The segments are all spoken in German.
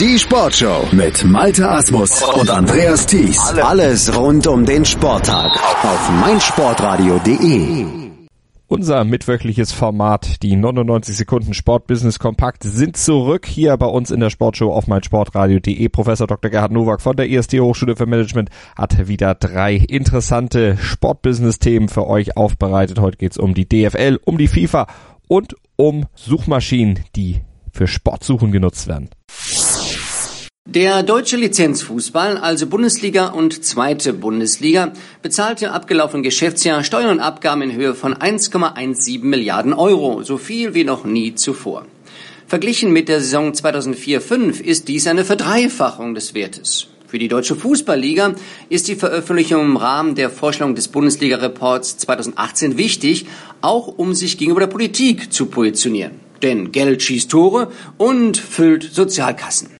Die Sportshow mit Malte Asmus und Andreas Thies. Alles rund um den Sporttag auf meinsportradio.de. Unser mitwöchliches Format, die 99 Sekunden Sportbusiness Kompakt, sind zurück hier bei uns in der Sportshow auf meinsportradio.de. Professor Dr. Gerhard Nowak von der IST Hochschule für Management hat wieder drei interessante Sportbusiness-Themen für euch aufbereitet. Heute geht's um die DFL, um die FIFA und um Suchmaschinen, die für Sportsuchen genutzt werden. Der deutsche Lizenzfußball, also Bundesliga und zweite Bundesliga, bezahlte im abgelaufenen Geschäftsjahr Steuern und Abgaben in Höhe von 1,17 Milliarden Euro, so viel wie noch nie zuvor. Verglichen mit der Saison 2004-5 ist dies eine Verdreifachung des Wertes. Für die Deutsche Fußballliga ist die Veröffentlichung im Rahmen der Vorstellung des Bundesliga-Reports 2018 wichtig, auch um sich gegenüber der Politik zu positionieren. Denn Geld schießt Tore und füllt Sozialkassen.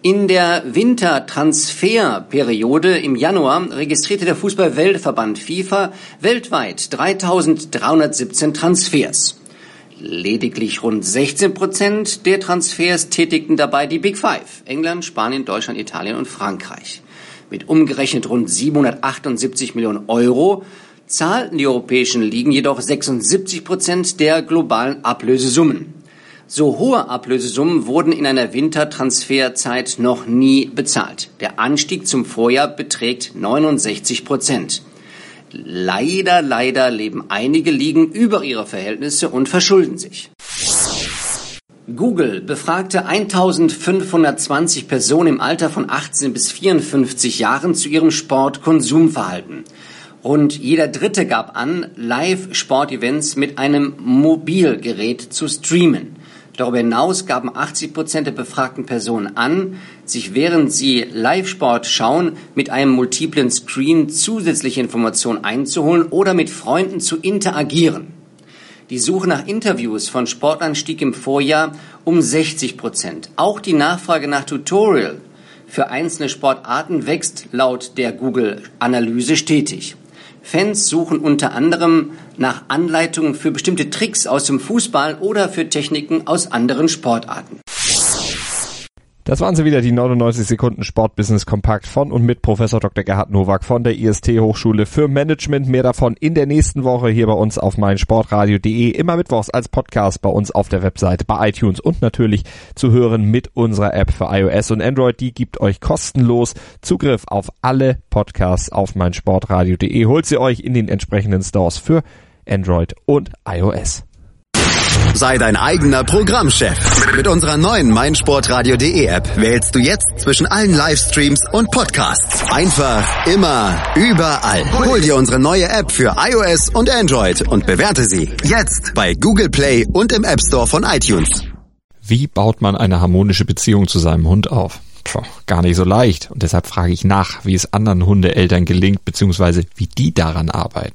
In der Wintertransferperiode im Januar registrierte der Fußball-Weltverband FIFA weltweit 3317 Transfers. Lediglich rund 16 Prozent der Transfers tätigten dabei die Big Five, England, Spanien, Deutschland, Italien und Frankreich. Mit umgerechnet rund 778 Millionen Euro zahlten die europäischen Ligen jedoch 76 Prozent der globalen Ablösesummen. So hohe Ablösesummen wurden in einer Wintertransferzeit noch nie bezahlt. Der Anstieg zum Vorjahr beträgt 69 Prozent. Leider, leider leben einige Ligen über ihre Verhältnisse und verschulden sich. Google befragte 1520 Personen im Alter von 18 bis 54 Jahren zu ihrem Sportkonsumverhalten. Rund jeder Dritte gab an, Live-Sportevents mit einem Mobilgerät zu streamen. Darüber hinaus gaben 80 Prozent der befragten Personen an, sich während sie Live-Sport schauen, mit einem multiplen Screen zusätzliche Informationen einzuholen oder mit Freunden zu interagieren. Die Suche nach Interviews von Sportlern stieg im Vorjahr um 60 Prozent. Auch die Nachfrage nach Tutorial für einzelne Sportarten wächst laut der Google-Analyse stetig. Fans suchen unter anderem nach Anleitungen für bestimmte Tricks aus dem Fußball oder für Techniken aus anderen Sportarten. Das waren sie wieder, die 99 Sekunden Sportbusiness Kompakt von und mit Professor Dr. Gerhard Nowak von der IST Hochschule für Management. Mehr davon in der nächsten Woche hier bei uns auf meinsportradio.de. Immer mittwochs als Podcast bei uns auf der Webseite, bei iTunes und natürlich zu hören mit unserer App für iOS und Android. Die gibt euch kostenlos Zugriff auf alle Podcasts auf meinsportradio.de. Holt sie euch in den entsprechenden Stores für Android und iOS. Sei dein eigener Programmchef. Mit unserer neuen meinsportradio.de App wählst du jetzt zwischen allen Livestreams und Podcasts. Einfach, immer, überall. Hol dir unsere neue App für iOS und Android und bewerte sie jetzt bei Google Play und im App Store von iTunes. Wie baut man eine harmonische Beziehung zu seinem Hund auf? Puh, gar nicht so leicht. Und deshalb frage ich nach, wie es anderen Hundeeltern gelingt, beziehungsweise wie die daran arbeiten.